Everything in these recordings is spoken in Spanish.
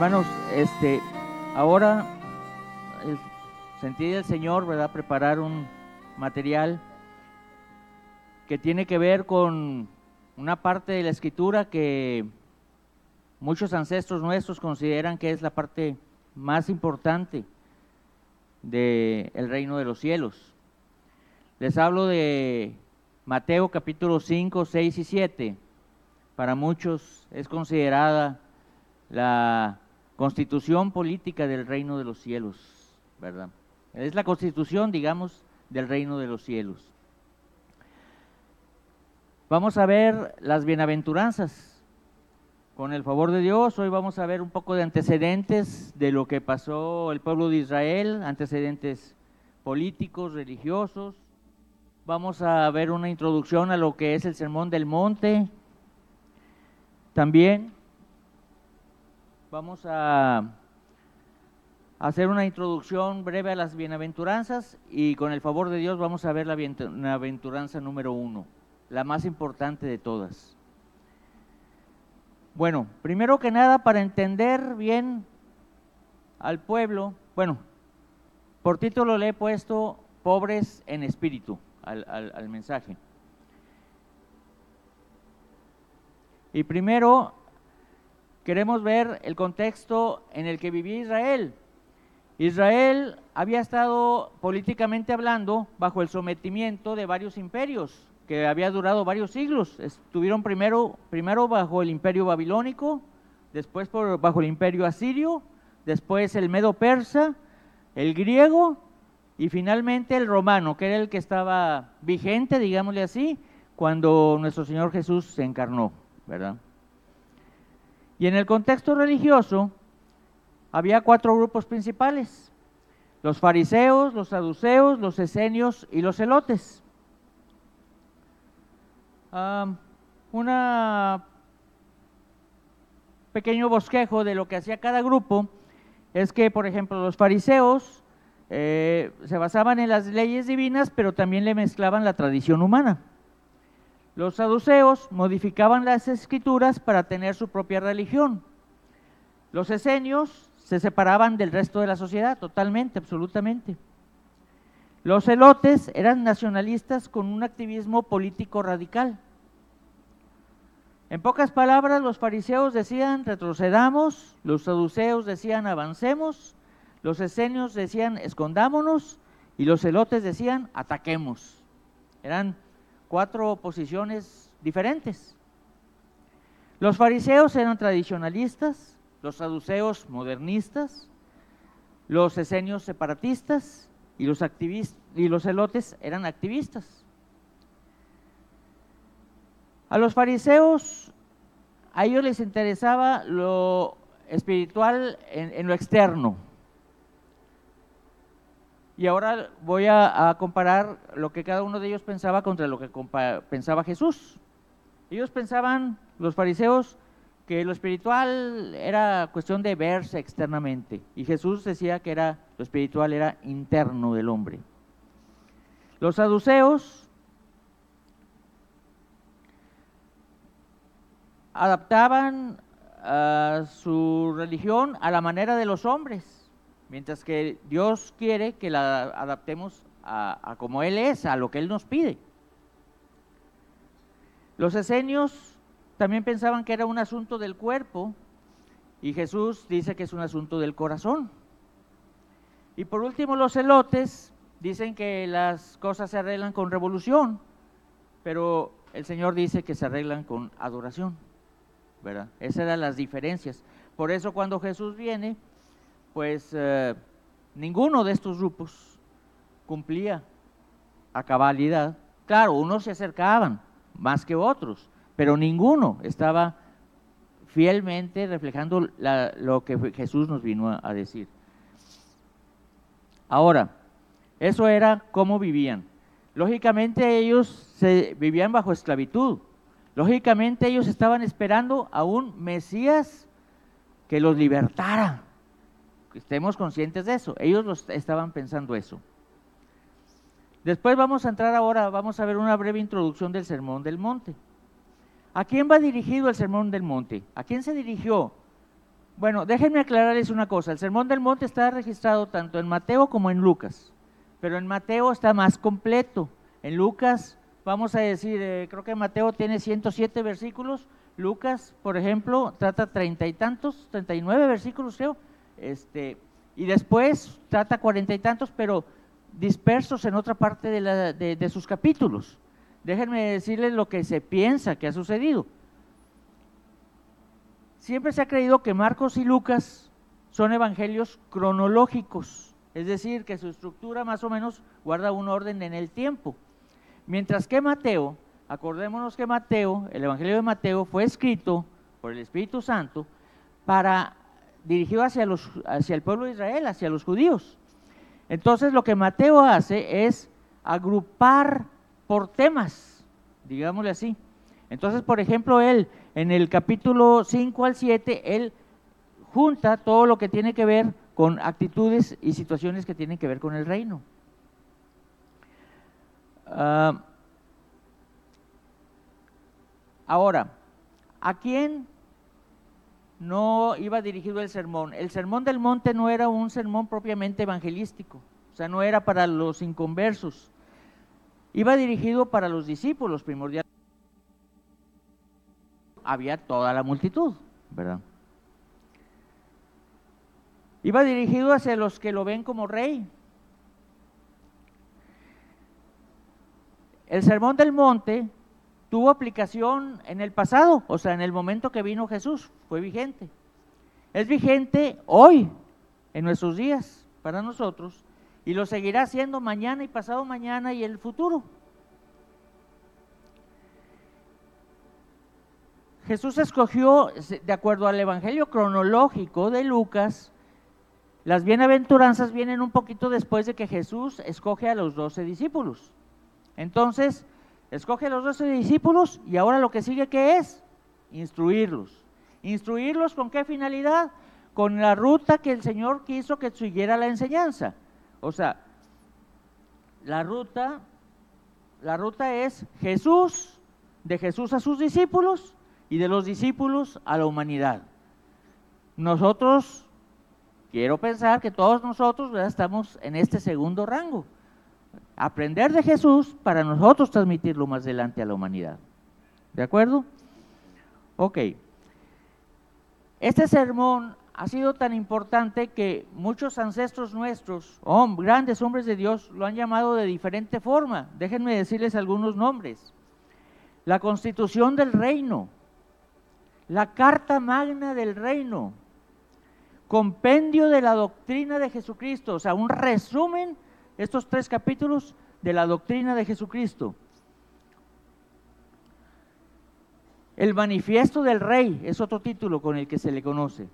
Hermanos, este, ahora el, sentí del Señor, ¿verdad? Preparar un material que tiene que ver con una parte de la escritura que muchos ancestros nuestros consideran que es la parte más importante del reino de los cielos. Les hablo de Mateo capítulo 5, 6 y 7. Para muchos es considerada la constitución política del reino de los cielos, ¿verdad? Es la constitución, digamos, del reino de los cielos. Vamos a ver las bienaventuranzas. Con el favor de Dios, hoy vamos a ver un poco de antecedentes de lo que pasó el pueblo de Israel, antecedentes políticos, religiosos. Vamos a ver una introducción a lo que es el Sermón del Monte. También vamos a hacer una introducción breve a las bienaventuranzas y con el favor de Dios vamos a ver la bienaventuranza número uno la más importante de todas. Bueno, primero que nada, para entender bien al pueblo, bueno, por título le he puesto pobres en espíritu al, mensaje. Y primero queremos ver el contexto en el que vivía Israel. Israel había estado políticamente hablando bajo el sometimiento de varios imperios que había durado varios siglos. Estuvieron primero, primero bajo el imperio babilónico, después por, bajo el imperio asirio, después el medo persa, el griego y finalmente el romano, que era el que estaba vigente, digámosle así, cuando nuestro Señor Jesús se encarnó, ¿verdad? Y en el contexto religioso había cuatro grupos principales, los fariseos, los saduceos, los esenios y los celotes un una pequeño bosquejo de lo que hacía cada grupo es que, por ejemplo, los fariseos eh, se basaban en las leyes divinas, pero también le mezclaban la tradición humana. Los saduceos modificaban las escrituras para tener su propia religión. Los esenios se separaban del resto de la sociedad totalmente, absolutamente. Los celotes eran nacionalistas con un activismo político radical. En pocas palabras, los fariseos decían retrocedamos, los saduceos decían avancemos, los esenios decían escondámonos y los celotes decían ataquemos. Eran cuatro posiciones diferentes. Los fariseos eran tradicionalistas, los saduceos modernistas, los esenios separatistas y los, y los celotes eran activistas. A los fariseos, a ellos les interesaba lo espiritual en, lo externo. Y ahora voy a, comparar lo que cada uno de ellos pensaba contra lo que pensaba Jesús. Ellos pensaban, los fariseos, que lo espiritual era cuestión de verse externamente y Jesús decía que era lo espiritual era interno del hombre. Los saduceos adaptaban a su religión a la manera de los hombres, mientras que Dios quiere que la adaptemos a, como Él es, a lo que Él nos pide. Los esenios también pensaban que era un asunto del cuerpo y Jesús dice que es un asunto del corazón. Y por último, los celotes dicen que las cosas se arreglan con revolución, pero el Señor dice que se arreglan con adoración. ¿verdad? Esas eran las diferencias. Por eso cuando Jesús viene, pues eh, ninguno de estos grupos cumplía a cabalidad. Claro, unos se acercaban más que otros, pero ninguno estaba fielmente reflejando lo que Jesús nos vino a, decir. Ahora, eso era cómo vivían. Lógicamente ellos se, vivían bajo esclavitud. Lógicamente ellos estaban esperando a un Mesías que los libertara. Estemos conscientes de eso. Ellos los estaban pensando eso. Después vamos a entrar ahora, vamos a ver una breve introducción del Sermón del Monte. ¿A quién va dirigido el Sermón del Monte? ¿A quién se dirigió Bueno, déjenme aclararles una cosa. El Sermón del Monte está registrado tanto en Mateo como en Lucas, pero en Mateo está más completo. En Lucas, vamos a decir, eh, creo que Mateo tiene 107 versículos, Lucas, por ejemplo, trata treinta y tantos, 39 versículos creo, este, y después trata cuarenta y tantos, pero dispersos en otra parte de, de sus capítulos. Déjenme decirles lo que se piensa que ha sucedido. Siempre se ha creído que Marcos y Lucas son evangelios cronológicos, es decir, que su estructura más o menos guarda un orden en el tiempo. Mientras que Mateo, acordémonos que Mateo, el Evangelio de Mateo fue escrito por el Espíritu Santo para dirigido hacia, los, hacia el pueblo de Israel, hacia los judíos. Entonces lo que Mateo hace es agrupar por temas, digámosle así. Entonces, por ejemplo, él en el capítulo 5 al 7, él junta todo lo que tiene que ver con actitudes y situaciones que tienen que ver con el reino. Ah, ahora, ¿a quién no iba dirigido el sermón? El sermón del monte no era un sermón propiamente evangelístico, o sea, no era para los inconversos, iba dirigido para los discípulos primordialmente había toda la multitud, ¿verdad? Iba dirigido hacia los que lo ven como rey. El sermón del monte tuvo aplicación en el pasado, o sea, en el momento que vino Jesús, fue vigente. Es vigente hoy, en nuestros días, para nosotros, y lo seguirá siendo mañana y pasado mañana y el futuro. Jesús escogió, de acuerdo al Evangelio cronológico de Lucas, las bienaventuranzas vienen un poquito después de que Jesús escoge a los doce discípulos. Entonces, escoge los doce discípulos y ahora lo que sigue, ¿qué es? Instruirlos. ¿Instruirlos con qué finalidad? Con la ruta que el Señor quiso que siguiera la enseñanza. O sea, la ruta, la ruta es Jesús, de Jesús a sus discípulos, y de los discípulos a la humanidad. Nosotros, quiero pensar que todos nosotros estamos en este segundo rango. Aprender de Jesús para nosotros transmitirlo más adelante a la humanidad. ¿De acuerdo? Ok. Este sermón ha sido tan importante que muchos ancestros nuestros, grandes hombres de Dios, lo han llamado de diferente forma. Déjenme decirles algunos nombres. La constitución del reino, la carta magna del reino, compendio de la doctrina de Jesucristo, o sea, un resumen, estos tres capítulos de la doctrina de Jesucristo. El manifiesto del rey es otro título con el que se le conoce.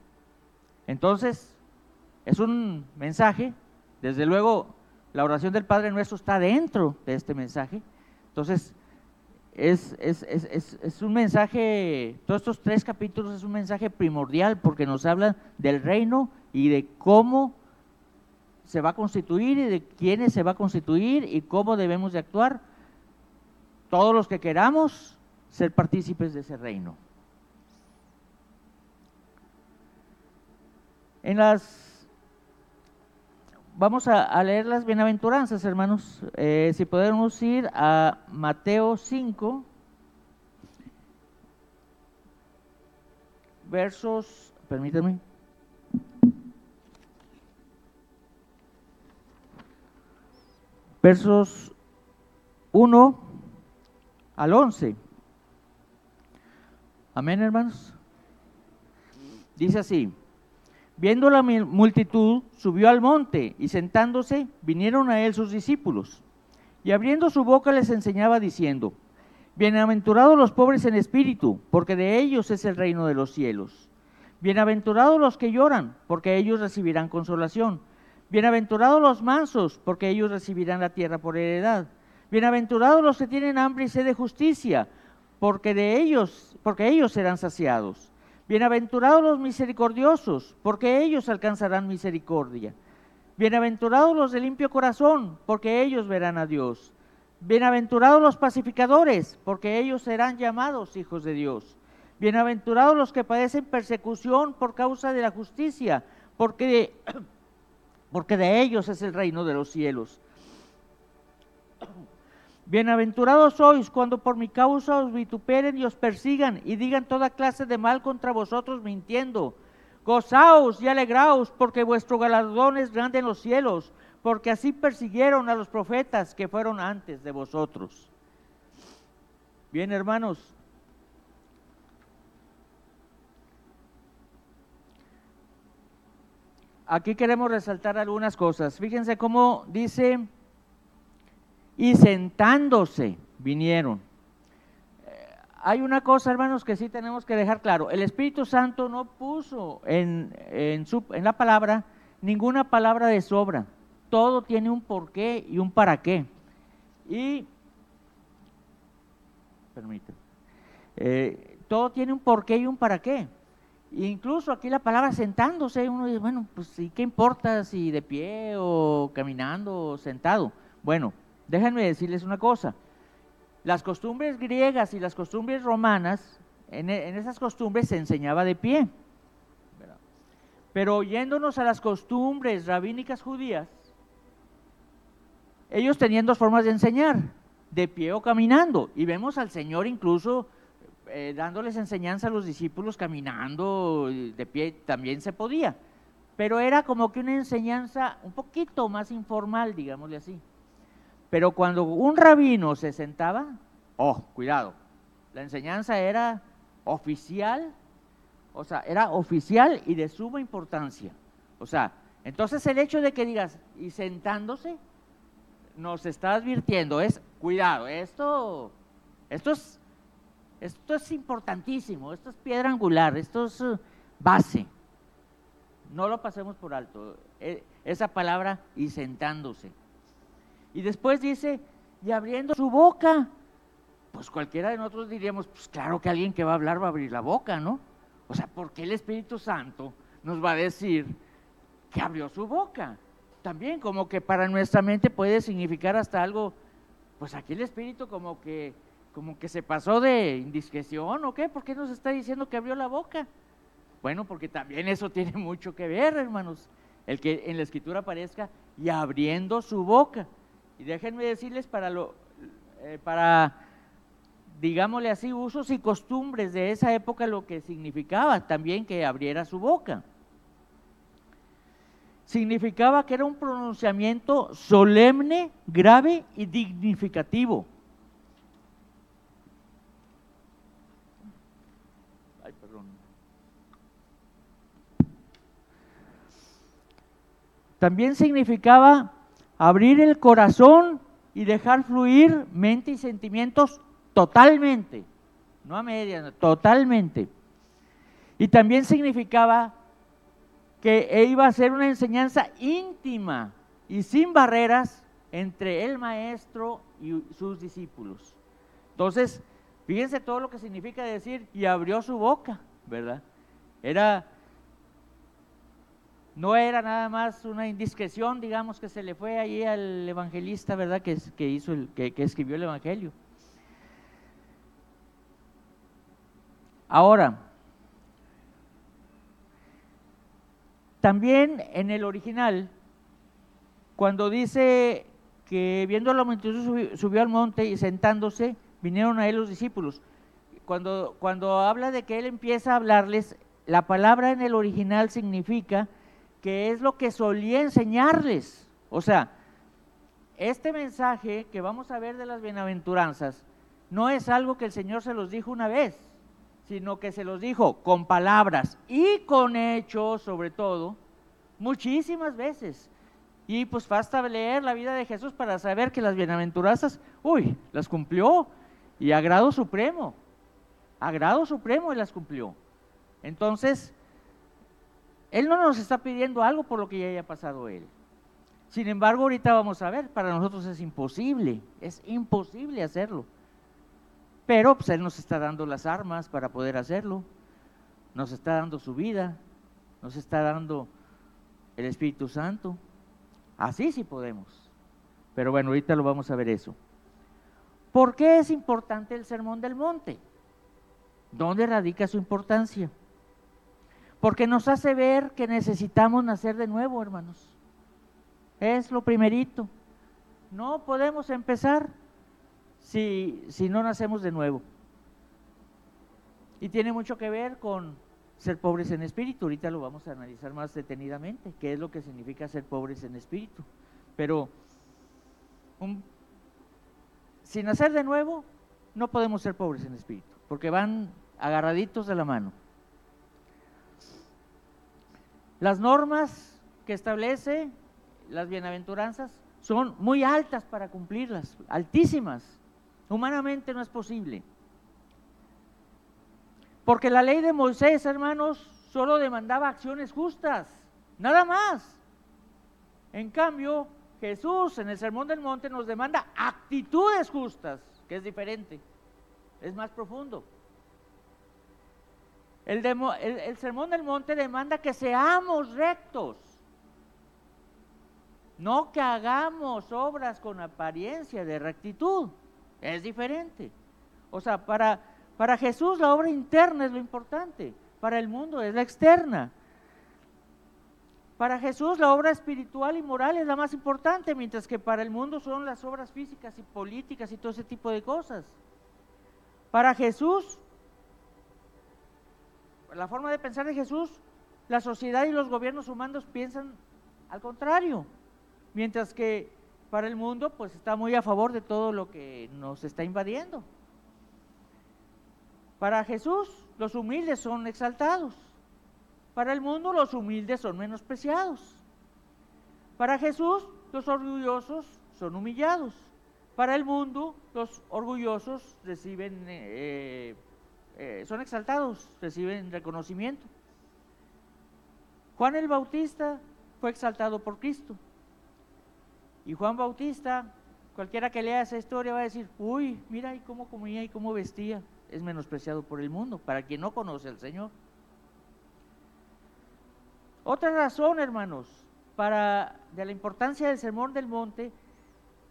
Entonces, es un mensaje, desde luego la oración del Padre Nuestro está dentro de este mensaje. Entonces, es, es, es, es, un mensaje, todos estos tres capítulos es un mensaje primordial porque nos hablan del reino y de cómo se va a constituir y de quiénes se va a constituir y cómo debemos de actuar todos los que queramos ser partícipes de ese reino. En las vamos a, leer las bienaventuranzas, hermanos. Eh, si podemos ir a Mateo 5, versos, permítanme. Versos 1 al 11. Amén, hermanos. Dice así. Viendo la multitud, subió al monte y sentándose, vinieron a él sus discípulos. Y abriendo su boca les enseñaba diciendo, Bienaventurados los pobres en espíritu, porque de ellos es el reino de los cielos. Bienaventurados los que lloran, porque ellos recibirán consolación. Bienaventurados los mansos, porque ellos recibirán la tierra por heredad. Bienaventurados los que tienen hambre y sed de justicia, porque de ellos, porque ellos serán saciados. Bienaventurados los misericordiosos, porque ellos alcanzarán misericordia. Bienaventurados los de limpio corazón, porque ellos verán a Dios. Bienaventurados los pacificadores, porque ellos serán llamados hijos de Dios. Bienaventurados los que padecen persecución por causa de la justicia, porque porque de ellos es el reino de los cielos. Bienaventurados sois cuando por mi causa os vituperen y os persigan y digan toda clase de mal contra vosotros mintiendo. Gozaos y alegraos porque vuestro galardón es grande en los cielos, porque así persiguieron a los profetas que fueron antes de vosotros. Bien, hermanos. Aquí queremos resaltar algunas cosas. Fíjense cómo dice y sentándose vinieron. Eh, hay una cosa, hermanos, que sí tenemos que dejar claro. El Espíritu Santo no puso en, en, su, en la palabra ninguna palabra de sobra. Todo tiene un porqué y un para qué. Y, permítanme, eh, todo tiene un porqué y un para qué. Incluso aquí la palabra sentándose, uno dice, bueno, pues ¿y qué importa si de pie o caminando o sentado? Bueno, déjenme decirles una cosa. Las costumbres griegas y las costumbres romanas, en, esas costumbres se enseñaba de pie. Pero oyéndonos a las costumbres rabínicas judías, ellos tenían dos formas de enseñar, de pie o caminando. Y vemos al Señor incluso eh, dándoles enseñanza a los discípulos caminando de pie, también se podía. Pero era como que una enseñanza un poquito más informal, digámosle así. Pero cuando un rabino se sentaba, oh, cuidado, la enseñanza era oficial, o sea, era oficial y de suma importancia. O sea, entonces el hecho de que digas, y sentándose, nos está advirtiendo, es, cuidado, esto, esto es, esto es importantísimo, esto es piedra angular, esto es uh, base. No lo pasemos por alto, e, esa palabra y sentándose. Y después dice, y abriendo su boca, pues cualquiera de nosotros diríamos, pues claro que alguien que va a hablar va a abrir la boca, ¿no? O sea, ¿por qué el Espíritu Santo nos va a decir que abrió su boca? También como que para nuestra mente puede significar hasta algo, pues aquí el Espíritu como que, como que se pasó de indiscreción o qué, ¿por qué nos está diciendo que abrió la boca? Bueno, porque también eso tiene mucho que ver, hermanos, el que en la escritura aparezca y abriendo su boca. Y déjenme decirles para lo, eh, para, digámosle así, usos y costumbres de esa época lo que significaba también que abriera su boca. Significaba que era un pronunciamiento solemne, grave y dignificativo. Ay, perdón. También significaba abrir el corazón y dejar fluir mente y sentimientos totalmente, no a medias, totalmente. Y también significaba que iba a ser una enseñanza íntima y sin barreras entre el maestro y sus discípulos. Entonces, fíjense todo lo que significa decir y abrió su boca, ¿verdad? Era no era nada más una indiscreción, digamos, que se le fue ahí al evangelista, ¿verdad? Que, que hizo el, que, escribió el evangelio. Ahora, también en el original, cuando dice que viendo a la multitud subió, al monte y sentándose, vinieron a él los discípulos. Cuando, cuando habla de que él empieza a hablarles, la palabra en el original significa que es lo que solía enseñarles. O sea, este mensaje que vamos a ver de las bienaventuranzas no es algo que el Señor se los dijo una vez, sino que se los dijo con palabras y con hechos sobre todo, muchísimas veces. Y pues basta leer la vida de Jesús para saber que las bienaventuranzas, uy, las cumplió y a grado supremo, a grado supremo y las cumplió. Entonces, él no nos está pidiendo algo por lo que ya haya pasado Él. Sin embargo, ahorita vamos a ver, para nosotros es imposible, es imposible hacerlo. Pero pues Él nos está dando las armas para poder hacerlo, nos está dando su vida, nos está dando el Espíritu Santo. Así sí podemos. Pero bueno, ahorita lo vamos a ver eso. ¿Por qué es importante el Sermón del Monte? ¿Dónde radica su importancia? Porque nos hace ver que necesitamos nacer de nuevo, hermanos. Es lo primerito. No podemos empezar si, si no nacemos de nuevo. Y tiene mucho que ver con ser pobres en espíritu. Ahorita lo vamos a analizar más detenidamente, qué es lo que significa ser pobres en espíritu. Pero sin nacer de nuevo, no podemos ser pobres en espíritu, porque van agarraditos de la mano. Las normas que establece las bienaventuranzas son muy altas para cumplirlas, altísimas. Humanamente no es posible. Porque la ley de Moisés, hermanos, solo demandaba acciones justas, nada más. En cambio, Jesús en el Sermón del Monte nos demanda actitudes justas, que es diferente, es más profundo. El, Sermón del Monte demanda que seamos rectos, no que hagamos obras con apariencia de rectitud, es diferente. O sea, para para Jesús la obra interna es lo importante, para el mundo es la externa. Para Jesús la obra espiritual y moral es la más importante, mientras que para el mundo son las obras físicas y políticas y todo ese tipo de cosas. Para Jesús, la forma de pensar de Jesús, la sociedad y los gobiernos humanos piensan al contrario, mientras que para el mundo pues está muy a favor de todo lo que nos está invadiendo. Para Jesús los humildes son exaltados. Para el mundo los humildes son menospreciados. Para Jesús los orgullosos son humillados. Para el mundo los orgullosos reciben, eh, eh, son exaltados, reciben reconocimiento. Juan el Bautista fue exaltado por Cristo. Y Juan Bautista, cualquiera que lea esa historia va a decir, uy, mira y cómo comía y cómo vestía es menospreciado por el mundo, para quien no conoce al Señor. Otra razón, hermanos, para de la importancia del sermón del monte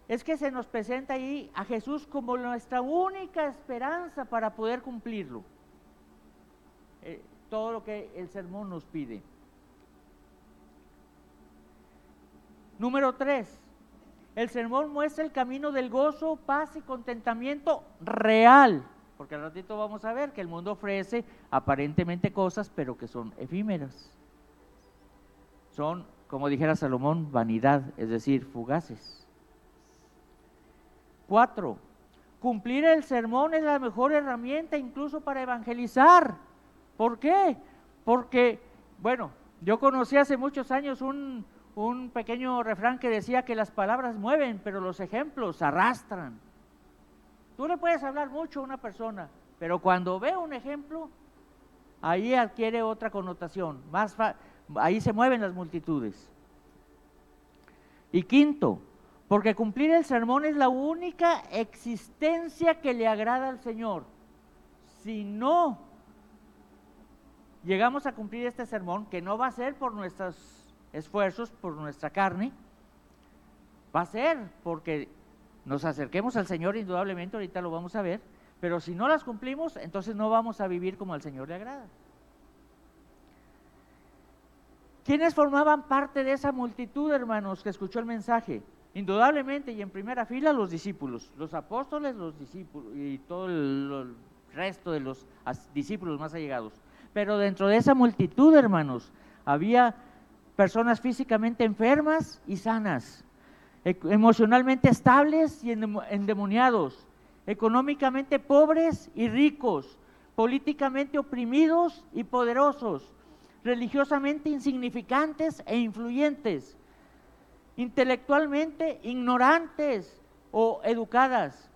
es que se nos presenta ahí a Jesús como nuestra única esperanza para poder cumplirlo. Eh, todo lo que el sermón nos pide. Número tres, el sermón muestra el camino del gozo, paz y contentamiento real porque al ratito vamos a ver que el mundo ofrece aparentemente cosas, pero que son efímeras. Son, como dijera Salomón, vanidad, es decir, fugaces. Cuatro, cumplir el sermón es la mejor herramienta incluso para evangelizar. ¿Por qué? Porque, bueno, yo conocí hace muchos años un, un pequeño refrán que decía que las palabras mueven, pero los ejemplos arrastran. Tú le puedes hablar mucho a una persona, pero cuando ve un ejemplo, ahí adquiere otra connotación. Más ahí se mueven las multitudes. Y quinto, porque cumplir el sermón es la única existencia que le agrada al Señor. Si no llegamos a cumplir este sermón, que no va a ser por nuestros esfuerzos, por nuestra carne, va a ser porque nos acerquemos al Señor indudablemente, ahorita lo vamos a ver, pero si no las cumplimos, entonces no vamos a vivir como al Señor le agrada. ¿Quiénes formaban parte de esa multitud, hermanos, que escuchó el mensaje? Indudablemente y en primera fila los discípulos, los apóstoles, los discípulos y todo el, resto de los discípulos más allegados. Pero dentro de esa multitud, hermanos, había personas físicamente enfermas y sanas, emocionalmente estables y endemoniados, económicamente pobres y ricos, políticamente oprimidos y poderosos, religiosamente insignificantes e influyentes, intelectualmente ignorantes o educadas.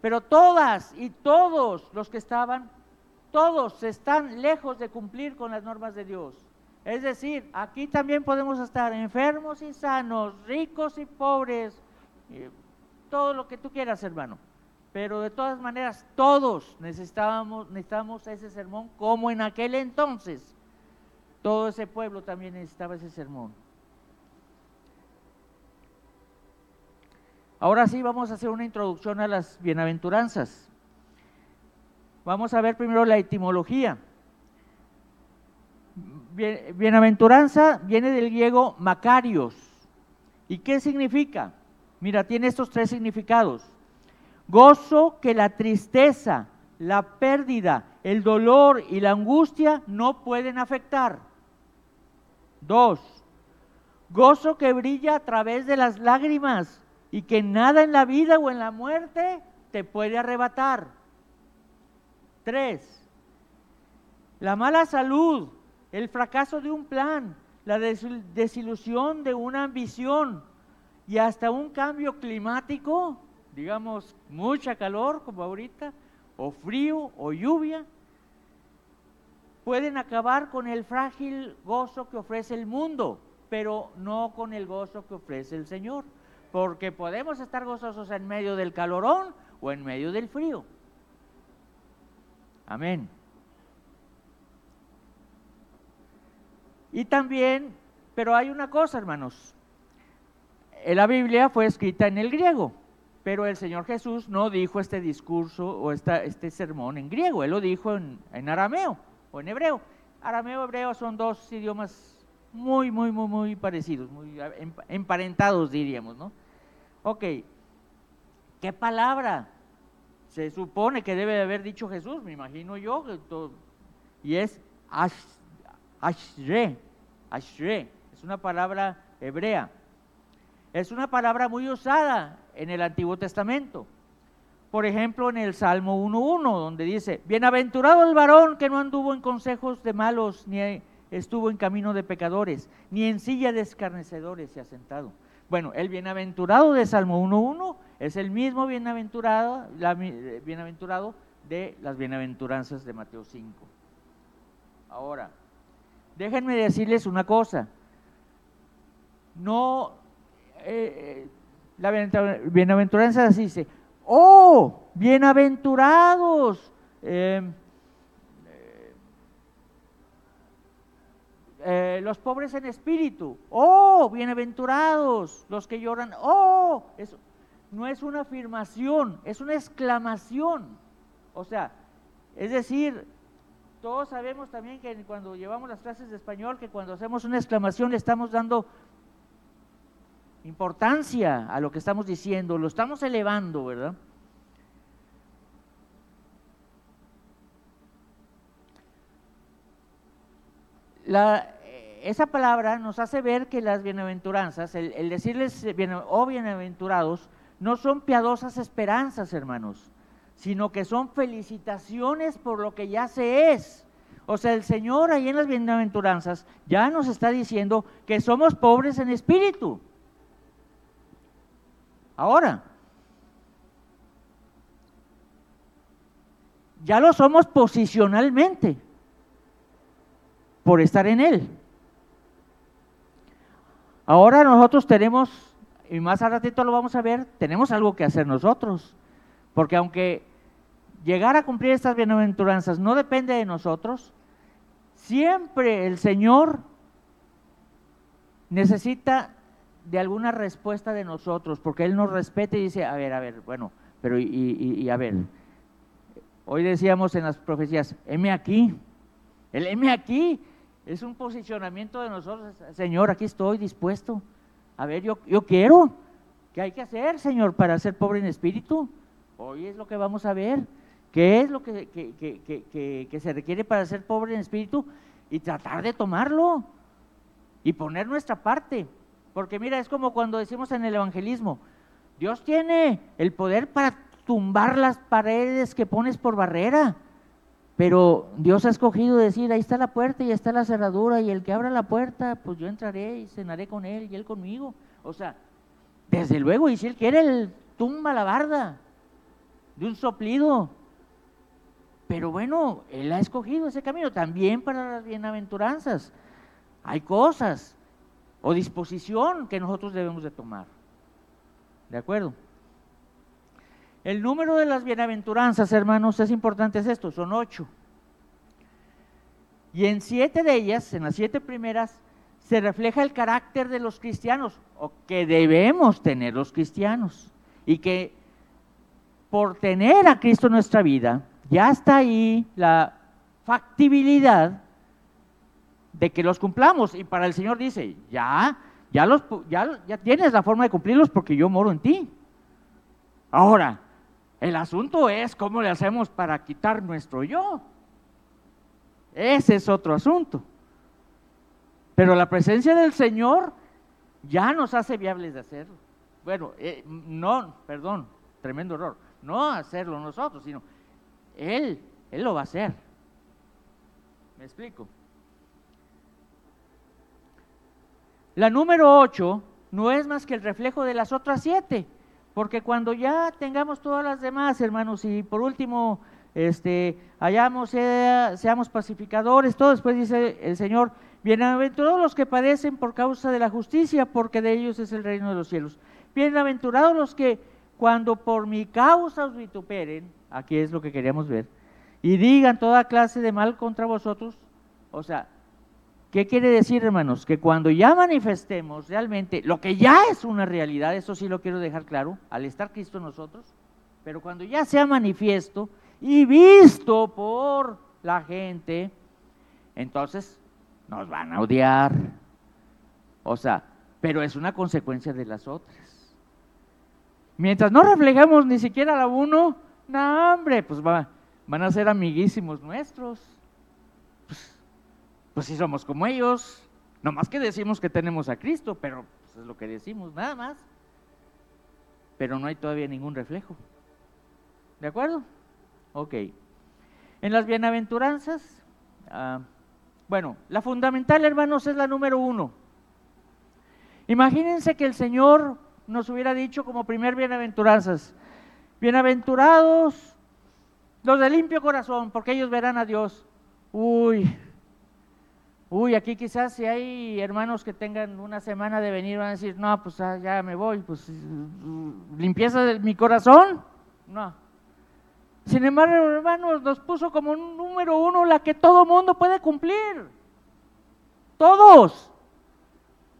Pero todas y todos los que estaban, todos están lejos de cumplir con las normas de Dios. Es decir, aquí también podemos estar enfermos y sanos, ricos y pobres, todo lo que tú quieras, hermano. Pero de todas maneras, todos necesitábamos, necesitamos ese sermón como en aquel entonces. Todo ese pueblo también necesitaba ese sermón. Ahora sí vamos a hacer una introducción a las bienaventuranzas. vamos a ver primero la etimología. Bienaventuranza viene del griego Macarios. ¿Y qué significa? Mira, tiene estos tres significados. Gozo que la tristeza, la pérdida, el dolor y la angustia no pueden afectar. Dos, gozo que brilla a través de las lágrimas y que nada en la vida o en la muerte te puede arrebatar. Tres, la mala salud, el fracaso de un plan, la desilusión de una ambición y hasta un cambio climático, digamos, mucha calor como ahorita, o frío o lluvia, pueden acabar con el frágil gozo que ofrece el mundo, pero no con el gozo que ofrece el Señor, porque podemos estar gozosos en medio del calorón o en medio del frío. Amén. Y también, pero hay una cosa, hermanos. La Biblia fue escrita en el griego, pero el Señor Jesús no dijo este discurso o este sermón en griego, Él lo dijo en, en arameo o en hebreo. Arameo y hebreo son dos idiomas muy, muy, muy, muy parecidos, muy emparentados diríamos, ¿no? Ok, ¿qué palabra se supone que debe de haber dicho Jesús? Me imagino yo, y es ashre, ashre, es una palabra hebrea. Es una palabra muy usada en el Antiguo Testamento. Por ejemplo, en el Salmo 1.1, donde dice, Bienaventurado el varón que no anduvo en consejos de malos, ni estuvo en camino de pecadores, ni en silla de escarnecedores se ha sentado. Bueno, el bienaventurado de Salmo 1.1 es el mismo bienaventurado, bienaventurado de las bienaventuranzas de Mateo 5. Ahora, déjenme decirles una cosa. No, eh, eh, la bienaventuranza dice, oh, bienaventurados. Em, eh, los pobres en espíritu, oh, bienaventurados, los que lloran, oh, eso no es una afirmación, es una exclamación. O sea, es decir, todos sabemos también que cuando llevamos las clases de español, que cuando hacemos una exclamación le estamos dando importancia a lo que estamos diciendo, lo estamos elevando, ¿verdad? Esa palabra nos hace ver que las bienaventuranzas, el, decirles oh bienaventurados, no son piadosas esperanzas, hermanos, sino que son felicitaciones por lo que ya se es. O sea, el Señor ahí en las bienaventuranzas ya nos está diciendo que somos pobres en espíritu. Ahora, ya lo somos posicionalmente por estar en Él. Ahora nosotros tenemos, y más a ratito lo vamos a ver, tenemos algo que hacer nosotros. Porque aunque llegar a cumplir estas bienaventuranzas no depende de nosotros, siempre el Señor necesita de alguna respuesta de nosotros, porque Él nos respeta y dice, a ver, a ver, bueno, pero y, a ver, hoy decíamos en las profecías, heme aquí, el heme aquí es un posicionamiento de nosotros, Señor, aquí estoy dispuesto, a ver, yo, yo quiero, ¿qué hay que hacer, Señor, para ser pobre en espíritu? Hoy es lo que vamos a ver, ¿qué es lo que, que se requiere para ser pobre en espíritu? Y tratar de tomarlo y poner nuestra parte. Porque mira, es como cuando decimos en el evangelismo, Dios tiene el poder para tumbar las paredes que pones por barrera. Pero Dios ha escogido decir, ahí está la puerta y está la cerradura y el que abra la puerta, pues yo entraré y cenaré con él y él conmigo. O sea, desde luego, y si él quiere, él tumba la barda de un soplido. Pero bueno, él ha escogido ese camino también para las bienaventuranzas. Hay cosas o disposición que nosotros debemos de tomar. ¿De acuerdo? El número de las bienaventuranzas, hermanos, es importante, es esto, son ocho. Y en siete de ellas, en las siete primeras, se refleja el carácter de los cristianos, o que debemos tener los cristianos. Y que por tener a Cristo en nuestra vida, ya está ahí la factibilidad de que los cumplamos. Y para el Señor dice, ya, ya, los, ya, ya tienes la forma de cumplirlos porque yo moro en ti. Ahora, el asunto es cómo le hacemos para quitar nuestro yo. Ese es otro asunto. Pero la presencia del Señor ya nos hace viables de hacerlo. Bueno, eh, no, perdón, tremendo error. No hacerlo nosotros, sino Él, Él lo va a hacer. ¿Me explico? La número 8 no es más que el reflejo de las otras siete, porque cuando ya tengamos todas las demás, hermanos, y por último, este, hayamos, seamos pacificadores, todo después dice el Señor, bienaventurados los que padecen por causa de la justicia, porque de ellos es el reino de los cielos. Bienaventurados los que cuando por mi causa os vituperen, aquí es lo que queríamos ver, y digan toda clase de mal contra vosotros, o sea, ¿Qué quiere decir, hermanos? Que cuando ya manifestemos realmente lo que ya es una realidad, eso sí lo quiero dejar claro, al estar Cristo en nosotros, pero cuando ya sea manifiesto y visto por la gente, entonces nos van a odiar. O sea, pero es una consecuencia de las otras. Mientras no reflejemos ni siquiera la uno, no, hombre, pues van a ser amiguísimos nuestros pues si somos como ellos, no más que decimos que tenemos a Cristo, pero pues, es lo que decimos, nada más. Pero no hay todavía ningún reflejo. ¿De acuerdo? Ok. En las bienaventuranzas, ah, bueno, la fundamental, hermanos, es la número uno. Imagínense que el Señor nos hubiera dicho como primer bienaventuranzas, bienaventurados los de limpio corazón, porque ellos verán a Dios. Uy, Uy, aquí quizás si hay hermanos que tengan una semana de venir van a decir, no, pues ah, ya me voy, pues limpieza de mi corazón. No. Sin embargo, hermanos, nos puso como un número uno la que todo mundo puede cumplir. Todos.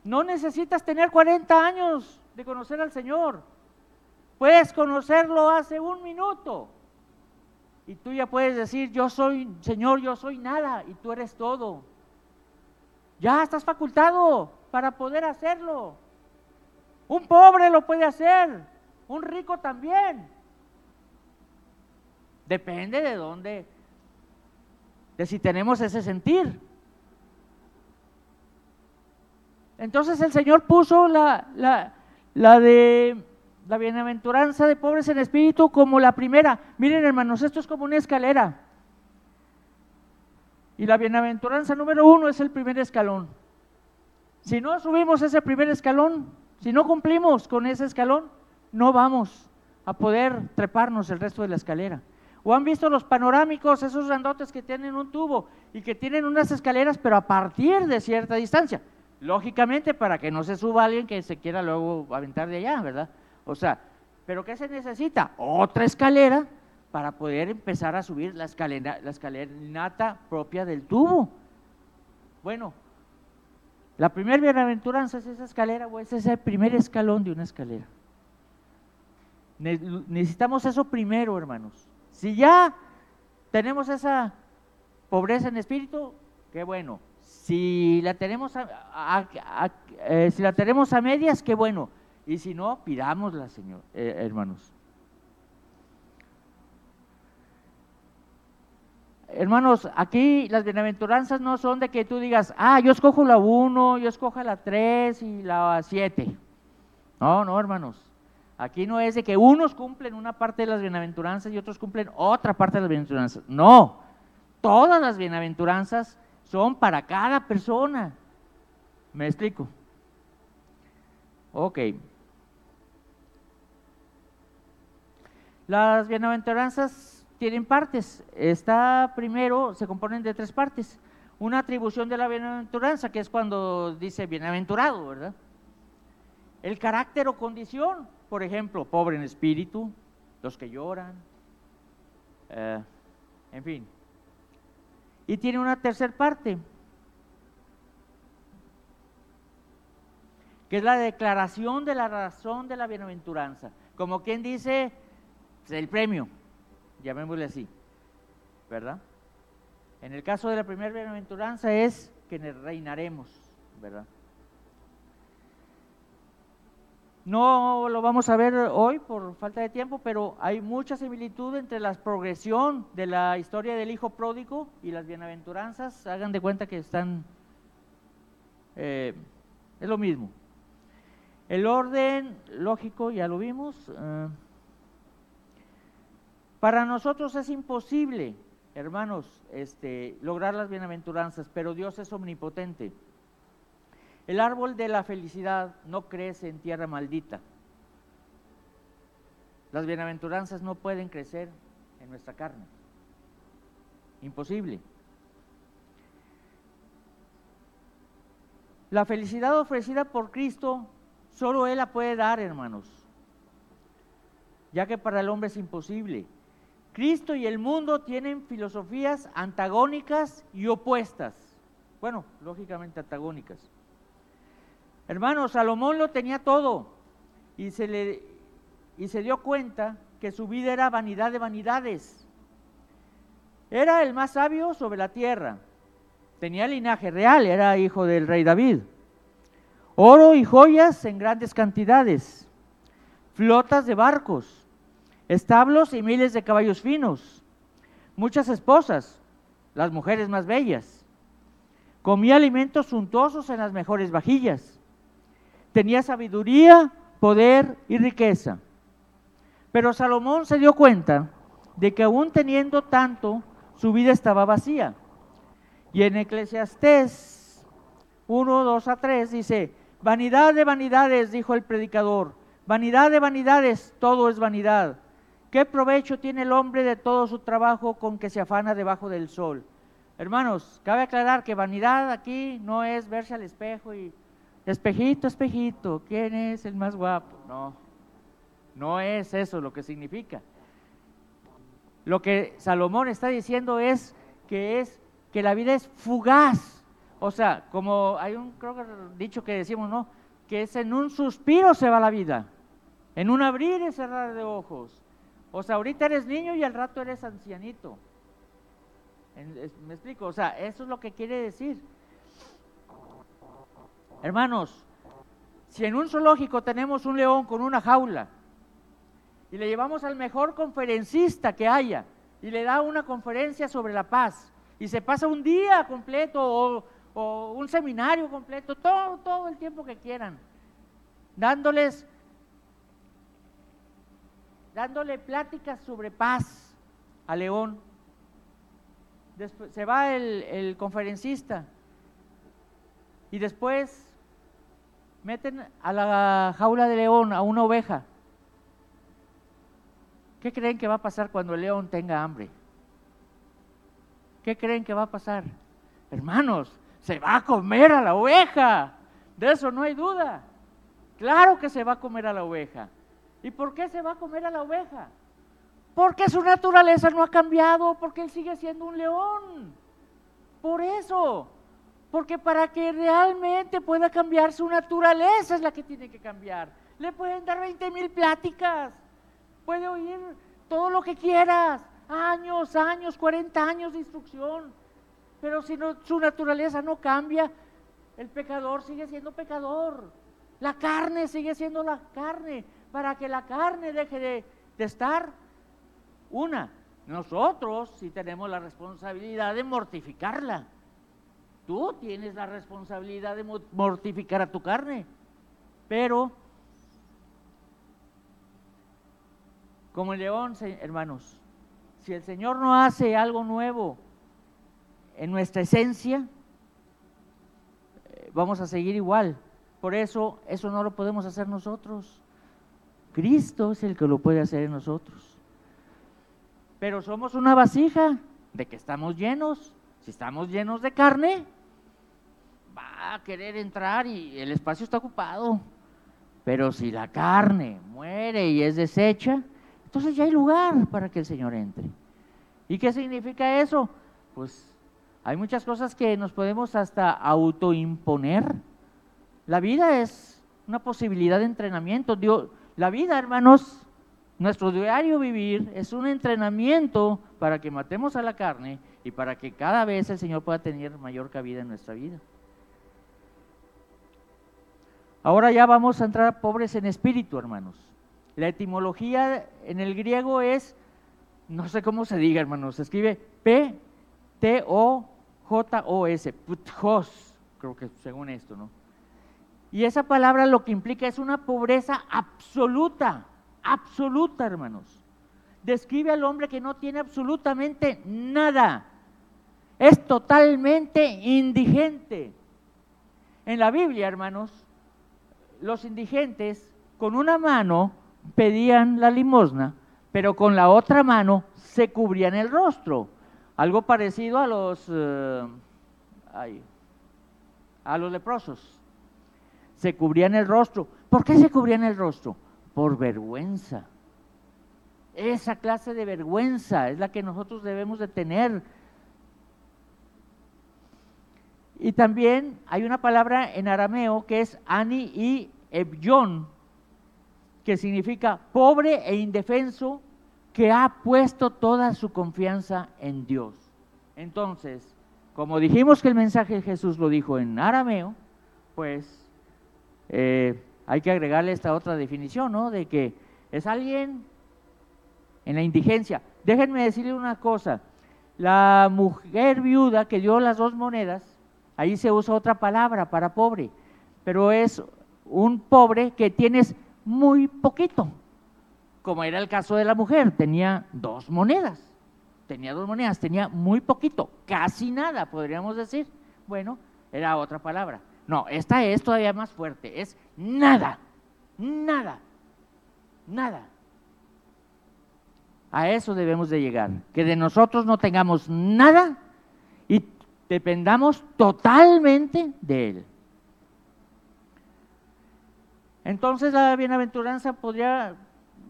No necesitas tener 40 años de conocer al Señor. Puedes conocerlo hace un minuto. Y tú ya puedes decir, yo soy, Señor, yo soy nada y tú eres todo. Ya estás facultado para poder hacerlo. Un pobre lo puede hacer, un rico también. Depende de dónde, de si tenemos ese sentir. Entonces el Señor puso la, la, la de la bienaventuranza de pobres en espíritu como la primera. Miren hermanos, esto es como una escalera. Y la bienaventuranza número uno es el primer escalón. Si no subimos ese primer escalón, si no cumplimos con ese escalón, no vamos a poder treparnos el resto de la escalera. ¿O han visto los panorámicos, esos grandotes que tienen un tubo y que tienen unas escaleras, pero a partir de cierta distancia? Lógicamente, para que no se suba alguien que se quiera luego aventar de allá, ¿verdad? O sea, ¿pero qué se necesita? Otra escalera para poder empezar a subir la, escalera, la escalinata propia del tubo. Bueno, la primera bienaventuranza es esa escalera o es ese primer escalón de una escalera. Necesitamos eso primero, hermanos. Si ya tenemos esa pobreza en espíritu, qué bueno. Si la tenemos a, eh, si la tenemos a medias, qué bueno. Y si no, pidámosla, Señor, eh, hermanos. Hermanos, aquí las bienaventuranzas no son de que tú digas, ah, yo escojo la 1, yo escojo la 3 y la 7. No, no, hermanos. Aquí no es de que unos cumplen una parte de las bienaventuranzas y otros cumplen otra parte de las bienaventuranzas. No, todas las bienaventuranzas son para cada persona. ¿Me explico? Ok. Las bienaventuranzas tienen partes. Está primero, se componen de tres partes. Una atribución de la bienaventuranza, que es cuando dice bienaventurado, ¿verdad? El carácter o condición, por ejemplo, pobre en espíritu, los que lloran, eh, en fin. Y tiene una tercera parte, que es la declaración de la razón de la bienaventuranza. Como quien dice, el premio llamémosle así. ¿verdad? En el caso de la primera bienaventuranza es que reinaremos, ¿verdad? No lo vamos a ver hoy por falta de tiempo, pero hay mucha similitud entre la progresión de la historia del hijo pródigo y las bienaventuranzas. Hagan de cuenta que están, eh, es lo mismo. El orden lógico, ya lo vimos. Eh, para nosotros es imposible, hermanos, este, lograr las bienaventuranzas, pero Dios es omnipotente. El árbol de la felicidad no crece en tierra maldita. Las bienaventuranzas no pueden crecer en nuestra carne. Imposible. La felicidad ofrecida por Cristo, solo Él la puede dar, hermanos, ya que para el hombre es imposible. Cristo y el mundo tienen filosofías antagónicas y opuestas. Bueno, lógicamente antagónicas. Hermano, Salomón lo tenía todo y se, le, y se dio cuenta que su vida era vanidad de vanidades. Era el más sabio sobre la tierra. Tenía linaje real, era hijo del rey David. Oro y joyas en grandes cantidades, flotas de barcos, establos y miles de caballos finos, muchas esposas, las mujeres más bellas. Comía alimentos suntuosos en las mejores vajillas tenía sabiduría, poder y riqueza. Pero Salomón se dio cuenta de que aún teniendo tanto, su vida estaba vacía. Y en Eclesiastés 1, 2 a 3 dice, vanidad de vanidades, dijo el predicador, vanidad de vanidades, todo es vanidad. ¿Qué provecho tiene el hombre de todo su trabajo con que se afana debajo del sol? Hermanos, cabe aclarar que vanidad aquí no es verse al espejo y espejito, espejito, ¿quién es el más guapo? No, no es eso lo que significa. Lo que Salomón está diciendo es que es que la vida es fugaz. O sea, como hay un creo que dicho que decimos, ¿no? Que es en un suspiro se va la vida. En un abrir y cerrar de ojos. O sea, ahorita eres niño y al rato eres ancianito. ¿Me explico? O sea, eso es lo que quiere decir. Hermanos, si en un zoológico tenemos un león con una jaula y le llevamos al mejor conferencista que haya y le da una conferencia sobre la paz y se pasa un día completo o, un seminario completo, todo, todo el tiempo que quieran, dándoles, dándole pláticas sobre paz al león. Después, se va el conferencista y después meten a la jaula de león a una oveja. ¿Qué creen que va a pasar cuando el león tenga hambre? ¿Qué creen que va a pasar? Hermanos, se va a comer a la oveja. De eso no hay duda. Claro que se va a comer a la oveja. ¿Y por qué se va a comer a la oveja? Porque su naturaleza no ha cambiado, porque él sigue siendo un león. Por eso. Porque para que realmente pueda cambiar su naturaleza es la que tiene que cambiar. Le pueden dar 20 mil pláticas, puede oír todo lo que quieras, años, años, 40 años de instrucción. Pero si no, su naturaleza no cambia, el pecador sigue siendo pecador. La carne sigue siendo la carne. Para que la carne deje de, estar, una, nosotros sí tenemos la responsabilidad de mortificarla. Tú tienes la responsabilidad de mortificar a tu carne. Pero, como el león, hermanos, si el Señor no hace algo nuevo en nuestra esencia, eh, vamos a seguir igual. Por eso, eso no lo podemos hacer nosotros. Cristo es el que lo puede hacer en nosotros. Pero somos una vasija de que estamos llenos. Si estamos llenos de carne, va a querer entrar y el espacio está ocupado. Pero si la carne muere y es deshecha, entonces ya hay lugar para que el Señor entre. ¿Y qué significa eso? Pues hay muchas cosas que nos podemos hasta autoimponer. La vida es una posibilidad de entrenamiento. Dios, la vida, hermanos, Nuestro diario vivir es un entrenamiento para que matemos a la carne y para que cada vez el Señor pueda tener mayor cabida en nuestra vida. Ahora ya vamos a entrar pobres en espíritu, hermanos. La etimología en el griego es, no sé cómo se diga, hermanos, se escribe P-T-O-J-O-S, putjos, creo que según esto, ¿no? Y esa palabra lo que implica es una pobreza absoluta, absoluta, hermanos. Describe al hombre que no tiene absolutamente nada. Es totalmente indigente. En la Biblia, hermanos, los indigentes con una mano pedían la limosna, pero con la otra mano se cubrían el rostro. Algo parecido a los, eh, a los leprosos. Se cubrían el rostro. ¿Por qué se cubrían el rostro? Por vergüenza. Esa clase de vergüenza es la que nosotros debemos de tener. Y también hay una palabra en arameo que es ani y ebyon, que significa pobre e indefenso que ha puesto toda su confianza en Dios. Entonces, como dijimos que el mensaje de Jesús lo dijo en arameo, pues eh, hay que agregarle esta otra definición, ¿no? De que es alguien en la indigencia. Déjenme decirle una cosa, la mujer viuda que dio las dos monedas, ahí se usa otra palabra para pobre, pero es un pobre que tienes muy poquito, como era el caso de la mujer, tenía dos monedas, tenía dos monedas, tenía muy poquito, casi nada, podríamos decir. Bueno, era otra palabra. No, esta es todavía más fuerte, es nada, nada, nada. A eso debemos de llegar, que de nosotros no tengamos nada y dependamos totalmente de Él. Entonces la bienaventuranza podría,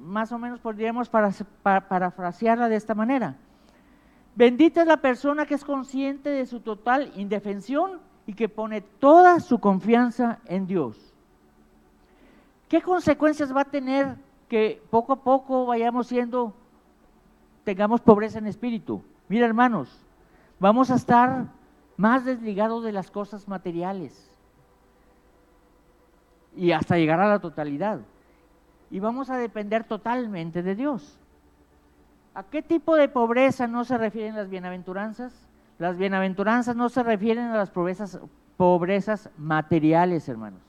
más o menos podríamos parafrasearla de esta manera. Bendita es la persona que es consciente de su total indefensión y que pone toda su confianza en Dios. ¿Qué consecuencias va a tener que poco a poco vayamos siendo, tengamos pobreza en espíritu? Mira hermanos, vamos a estar más desligados de las cosas materiales y hasta llegar a la totalidad. Y vamos a depender totalmente de Dios. ¿A qué tipo de pobreza no se refieren las bienaventuranzas? Las bienaventuranzas no se refieren a las pobrezas, materiales, hermanos.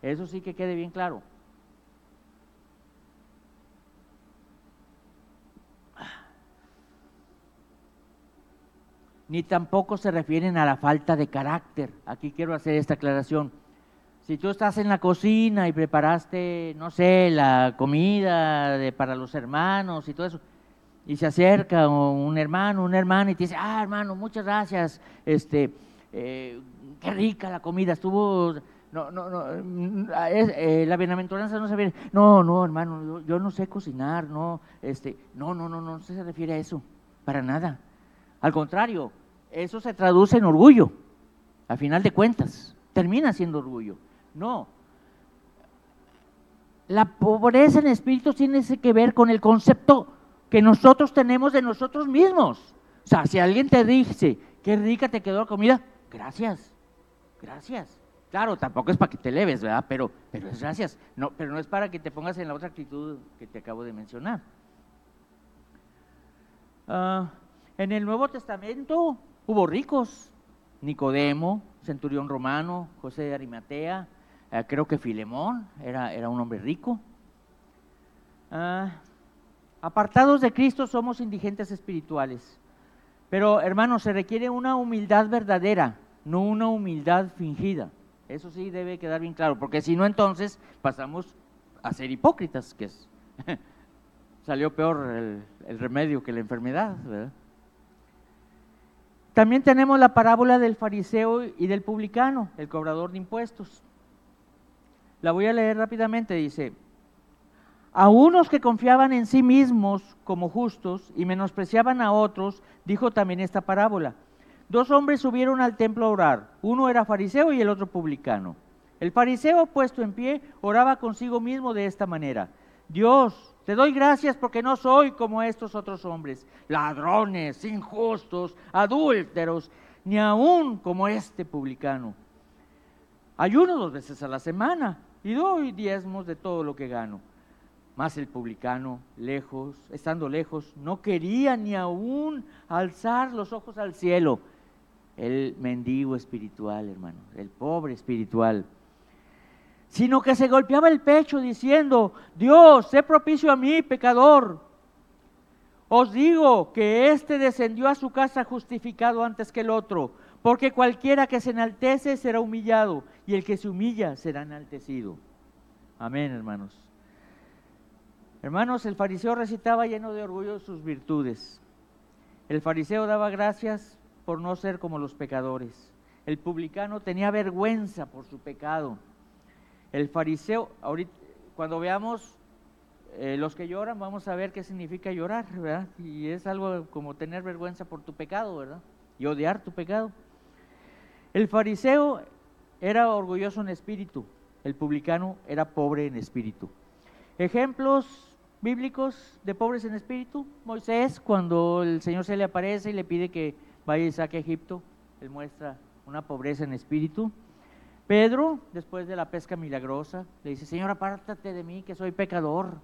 Eso sí que quede bien claro. Ni tampoco se refieren a la falta de carácter. Aquí quiero hacer esta aclaración si tú estás en la cocina y preparaste, no sé, la comida para los hermanos y todo eso, y se acerca un hermano, una hermana y te dice, ah, hermano, muchas gracias, este, eh, qué rica la comida, estuvo, no, no, no, eh, la bienaventuranza no se refiere, no, no, hermano, yo, no sé cocinar, no, este, no, no, no, no, no se refiere a eso, para nada. Al contrario, eso se traduce en orgullo, a final de cuentas, termina siendo orgullo. No. La pobreza en espíritu tiene que ver con el concepto que nosotros tenemos de nosotros mismos. O sea, si alguien te dice, qué rica te quedó la comida, gracias, gracias. Claro, tampoco es para que te leves, ¿verdad? Pero, pero es gracias. No, pero no es para que te pongas en la otra actitud que te acabo de mencionar. Ah, en el Nuevo Testamento hubo ricos, Nicodemo, centurión romano, José de Arimatea, eh, creo que Filemón era, era un hombre rico. Ah, apartados de Cristo somos indigentes espirituales. Pero hermanos, se requiere una humildad verdadera, no una humildad fingida. Eso sí debe quedar bien claro, porque si no entonces pasamos a ser hipócritas, que es, salió peor el, remedio que la enfermedad. También tenemos la parábola del fariseo y del publicano, el cobrador de impuestos. La voy a leer rápidamente, dice, a unos que confiaban en sí mismos como justos y menospreciaban a otros, dijo también esta parábola. Dos hombres subieron al templo a orar, uno era fariseo y el otro publicano. El fariseo, puesto en pie, oraba consigo mismo de esta manera. Dios, te doy gracias porque no soy como estos otros hombres, ladrones, injustos, adúlteros, ni aún como este publicano. Ayuno dos veces a la semana y doy diezmos de todo lo que gano. Mas el publicano, lejos, estando lejos, no quería ni aún alzar los ojos al cielo. El mendigo espiritual, hermano, el pobre espiritual sino que se golpeaba el pecho diciendo, Dios, sé propicio a mí, pecador. Os digo que éste descendió a su casa justificado antes que el otro, porque cualquiera que se enaltece será humillado, y el que se humilla será enaltecido. Amén, hermanos. Hermanos, el fariseo recitaba lleno de orgullo sus virtudes. El fariseo daba gracias por no ser como los pecadores. El publicano tenía vergüenza por su pecado. El fariseo, ahorita, cuando veamos eh, los que lloran, vamos a ver qué significa llorar, ¿verdad? Y es algo como tener vergüenza por tu pecado, ¿verdad? Y odiar tu pecado. El fariseo era orgulloso en espíritu, el publicano era pobre en espíritu. Ejemplos bíblicos de pobres en espíritu, Moisés, cuando el Señor se le aparece y le pide que vaya y saque a Egipto, él muestra una pobreza en espíritu. Pedro, después de la pesca milagrosa, le dice, Señor, apártate de mí, que soy pecador.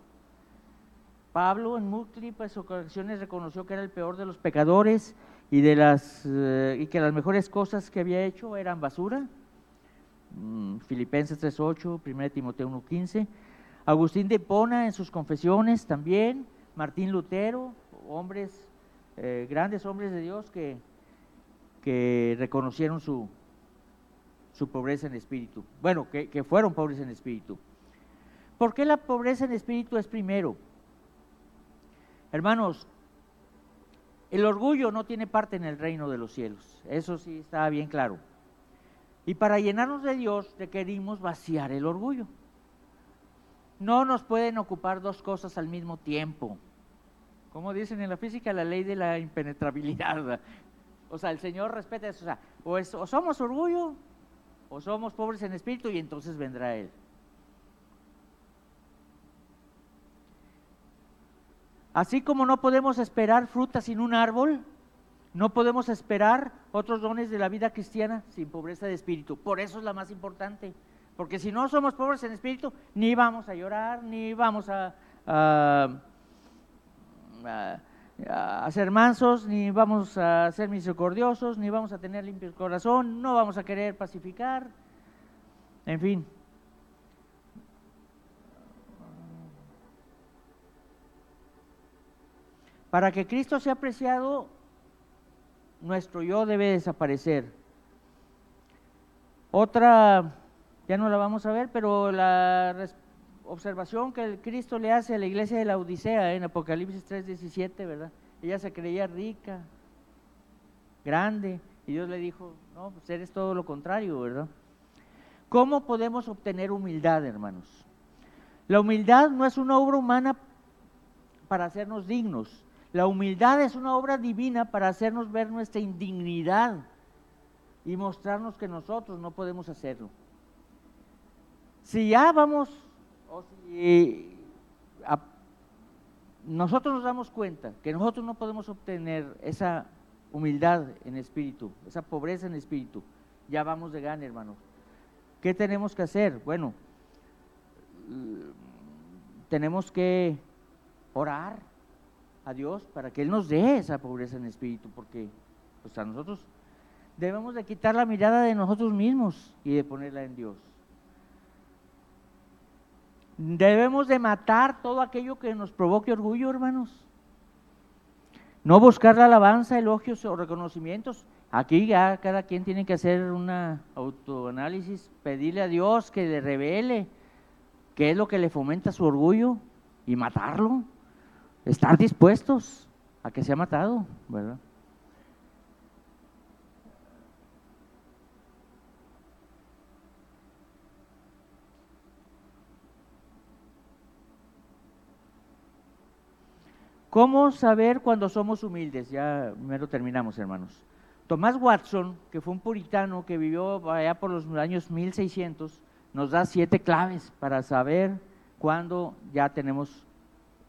Pablo en múltiples ocasiones reconoció que era el peor de los pecadores y, de las, eh, y que las mejores cosas que había hecho eran basura. Mm, Filipenses 3.8, 1 Timoteo 1.15. Agustín de Pona en sus confesiones también. Martín Lutero, hombres, eh, grandes hombres de Dios que, que reconocieron su, su pobreza en espíritu. Bueno, que, fueron pobres en espíritu. ¿Por qué la pobreza en espíritu es primero? Hermanos, el orgullo no tiene parte en el reino de los cielos. Eso sí está bien claro. Y para llenarnos de Dios requerimos vaciar el orgullo. No nos pueden ocupar dos cosas al mismo tiempo. Como dicen en la física, la ley de la impenetrabilidad. O sea, el Señor respeta eso. O o, o somos orgullo o somos pobres en espíritu y entonces vendrá Él. Así como no podemos esperar fruta sin un árbol, no podemos esperar otros dones de la vida cristiana sin pobreza de espíritu. Por eso es la más importante. Porque si no somos pobres en espíritu, ni vamos a llorar, ni vamos a, a, ser mansos, ni vamos a ser misericordiosos, ni vamos a tener limpio el corazón, no vamos a querer pacificar, en fin. Para que Cristo sea apreciado, nuestro yo debe desaparecer. Otra, ya no la vamos a ver, pero la observación que el Cristo le hace a la iglesia de la Odisea en Apocalipsis 3:17, ¿verdad? Ella se creía rica, grande, y Dios le dijo, no, pues eres todo lo contrario, ¿verdad? ¿Cómo podemos obtener humildad, hermanos? La humildad no es una obra humana para hacernos dignos. La humildad es una obra divina para hacernos ver nuestra indignidad y mostrarnos que nosotros no podemos hacerlo. Si ya vamos o si nosotros nos damos cuenta que nosotros no podemos obtener esa humildad en espíritu, esa pobreza en espíritu, ya vamos de gana, hermanos. ¿Qué tenemos que hacer? Bueno, tenemos que orar a Dios para que Él nos dé esa pobreza en espíritu, porque pues a nosotros debemos de quitar la mirada de nosotros mismos y de ponerla en Dios. Debemos de matar todo aquello que nos provoque orgullo, hermanos. No buscar la alabanza, elogios o reconocimientos. Aquí ya cada quien tiene que hacer una autoanálisis, pedirle a Dios que le revele qué es lo que le fomenta su orgullo y matarlo. Estar dispuestos a que sea matado, ¿verdad? ¿Cómo saber cuando somos humildes? Ya primero terminamos, hermanos. Tomás Watson, que fue un puritano que vivió allá por los años 1600, nos da siete claves para saber cuando ya tenemos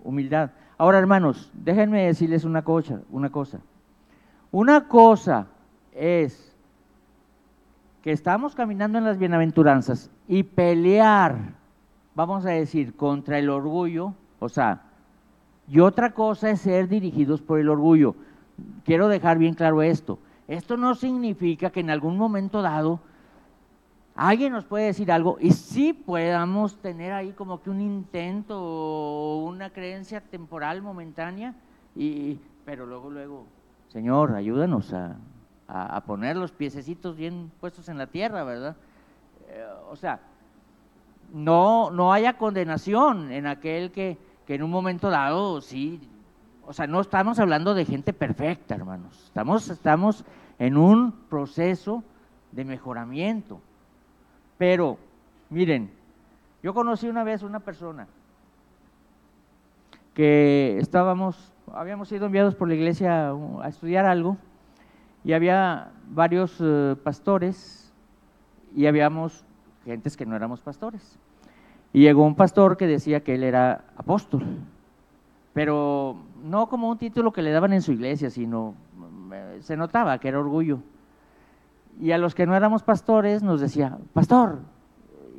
humildad. Ahora, hermanos, déjenme decirles una cosa, una cosa. Una cosa es que estamos caminando en las bienaventuranzas y pelear, vamos a decir, contra el orgullo, o sea, y otra cosa es ser dirigidos por el orgullo. Quiero dejar bien claro esto. Esto no significa que en algún momento dado alguien nos puede decir algo y sí podamos tener ahí como que un intento o una creencia temporal momentánea, y, pero luego, luego, Señor, ayúdanos a, poner los piececitos bien puestos en la tierra, ¿verdad? Eh, o sea, no, no haya condenación en aquel que, en un momento dado, sí, o sea, no estamos hablando de gente perfecta, hermanos, estamos, estamos en un proceso de mejoramiento. Pero, miren, yo conocí una vez una persona que estábamos, habíamos sido enviados por la iglesia a estudiar algo y había varios eh, pastores y habíamos gentes que no éramos pastores. Y llegó un pastor que decía que él era apóstol, pero no como un título que le daban en su iglesia, sino eh, se notaba que era orgullo. Y a los que no éramos pastores nos decía, pastor,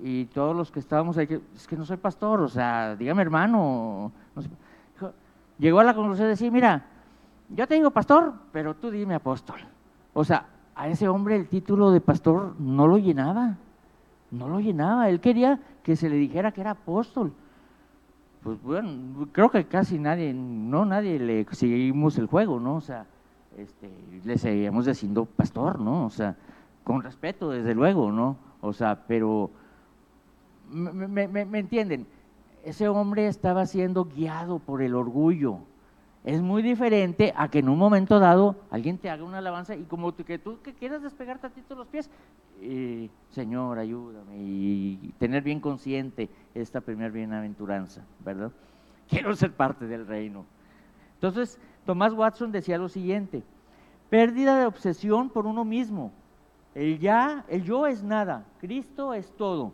y todos los que estábamos ahí, es que no soy pastor, o sea, dígame hermano. Llegó a la conclusión de decir, mira, yo te digo pastor, pero tú dime apóstol. O sea, a ese hombre el título de pastor no lo llenaba, no lo llenaba. Él quería que se le dijera que era apóstol. Pues bueno, creo que casi nadie, no nadie le seguimos el juego, ¿no? O sea, este, le seguíamos diciendo pastor, ¿no? O sea, con respeto, desde luego, ¿no? O sea, pero, me, me entienden? Ese hombre estaba siendo guiado por el orgullo, es muy diferente a que en un momento dado alguien te haga una alabanza y como que tú que quieras despegar tantito los pies, Señor, ayúdame y tener bien consciente esta primera bienaventuranza, ¿verdad? Quiero ser parte del reino. Entonces, Tomás Watson decía lo siguiente, pérdida de obsesión por uno mismo. El ya, el yo es nada, Cristo es todo.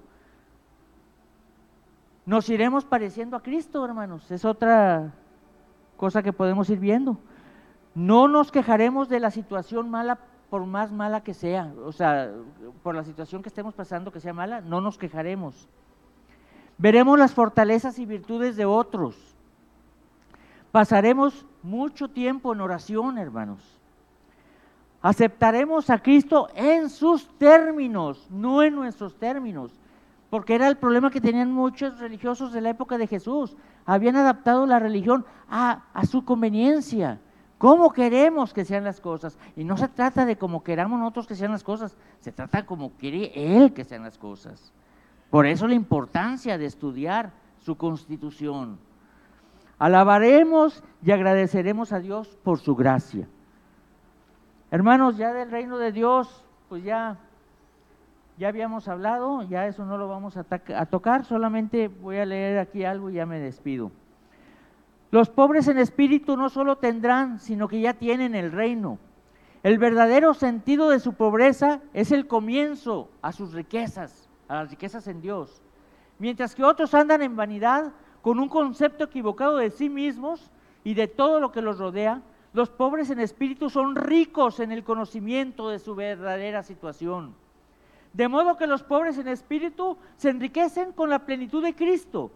Nos iremos pareciendo a Cristo, hermanos. Es otra cosa que podemos ir viendo. No nos quejaremos de la situación mala por más mala que sea, o sea, por la situación que estemos pasando que sea mala, no nos quejaremos. Veremos las fortalezas y virtudes de otros. Pasaremos mucho tiempo en oración, hermanos. Aceptaremos a Cristo en sus términos, no en nuestros términos porque era el problema que tenían muchos religiosos de la época de Jesús. Habían adaptado la religión a, su conveniencia. ¿Cómo queremos que sean las cosas? Y no se trata de cómo queramos nosotros que sean las cosas, se trata de cómo quiere Él que sean las cosas. Por eso la importancia de estudiar su constitución. Alabaremos y agradeceremos a Dios por su gracia. Hermanos, ya del reino de Dios, pues ya ya habíamos hablado, ya eso no lo vamos a, tocar, solamente voy a leer aquí algo y ya me despido. Los pobres en espíritu no solo tendrán, sino que ya tienen el reino. El verdadero sentido de su pobreza es el comienzo a sus riquezas, a las riquezas en Dios. Mientras que otros andan en vanidad con un concepto equivocado de sí mismos y de todo lo que los rodea, los pobres en espíritu son ricos en el conocimiento de su verdadera situación. De modo que los pobres en espíritu se enriquecen con la plenitud de Cristo,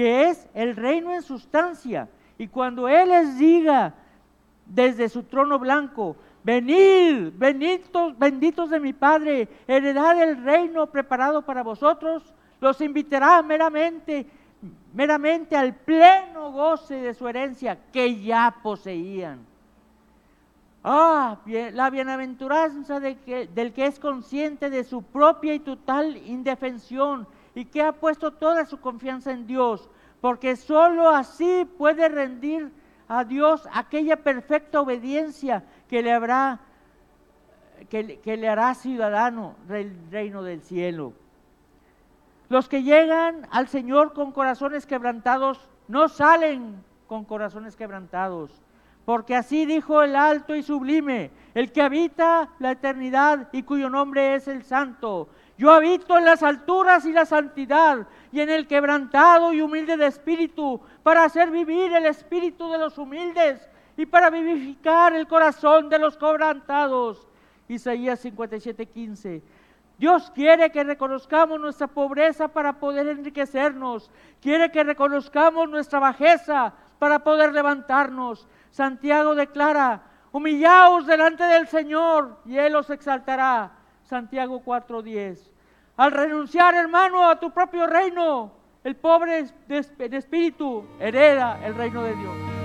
que es el reino en sustancia. Y cuando Él les diga desde su trono blanco, venid, benditos, benditos de mi Padre, heredad el reino preparado para vosotros, los invitará meramente, meramente al pleno goce de su herencia que ya poseían. Ah, la bienaventuranza del que es consciente de su propia y total indefensión y que ha puesto toda su confianza en Dios, porque sólo así puede rendir a Dios aquella perfecta obediencia que le habrá que, que le hará ciudadano del reino del cielo. Los que llegan al Señor con corazones quebrantados no salen con corazones quebrantados porque así dijo el alto y sublime, el que habita la eternidad y cuyo nombre es el santo. Yo habito en las alturas y la santidad, y en el quebrantado y humilde de espíritu, para hacer vivir el espíritu de los humildes y para vivificar el corazón de los quebrantados. Isaías 57:15. Dios quiere que reconozcamos nuestra pobreza para poder enriquecernos. Quiere que reconozcamos nuestra bajeza para poder levantarnos. Santiago declara, humillaos delante del Señor y Él os exaltará. Santiago 4:10. Al renunciar, hermano, a tu propio reino, el pobre en espíritu hereda el reino de Dios.